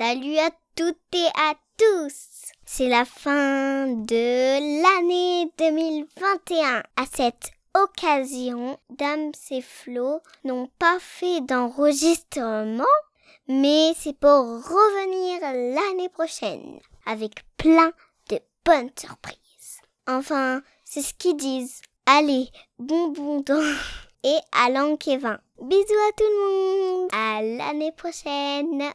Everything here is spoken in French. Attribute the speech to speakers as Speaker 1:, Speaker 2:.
Speaker 1: Salut à toutes et à tous. C'est la fin de l'année 2021. À cette occasion, Dame et Flo n'ont pas fait d'enregistrement, mais c'est pour revenir l'année prochaine avec plein de bonnes surprises. Enfin, c'est ce qu'ils disent. Allez, bon bon temps et à Kevin. Bisous à tout le monde. À l'année prochaine.